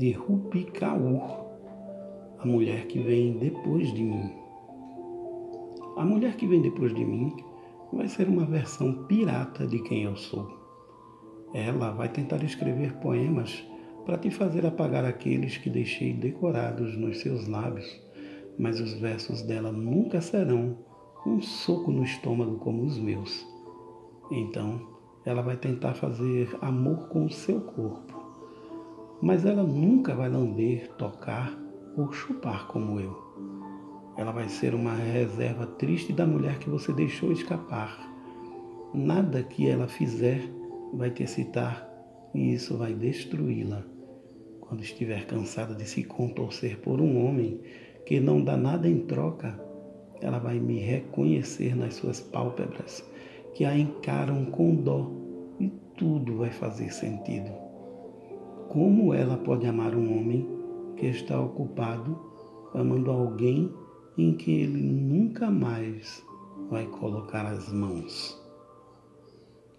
de Rupicaur, a mulher que vem depois de mim. A mulher que vem depois de mim vai ser uma versão pirata de quem eu sou. Ela vai tentar escrever poemas para te fazer apagar aqueles que deixei decorados nos seus lábios, mas os versos dela nunca serão um soco no estômago como os meus. Então, ela vai tentar fazer amor com o seu corpo, mas ela nunca vai lamber, tocar ou chupar como eu. Ela vai ser uma reserva triste da mulher que você deixou escapar. Nada que ela fizer vai te excitar e isso vai destruí-la. Quando estiver cansada de se contorcer por um homem que não dá nada em troca, ela vai me reconhecer nas suas pálpebras, que a encaram com dó e tudo vai fazer sentido. Como ela pode amar um homem que está ocupado amando alguém em que ele nunca mais vai colocar as mãos?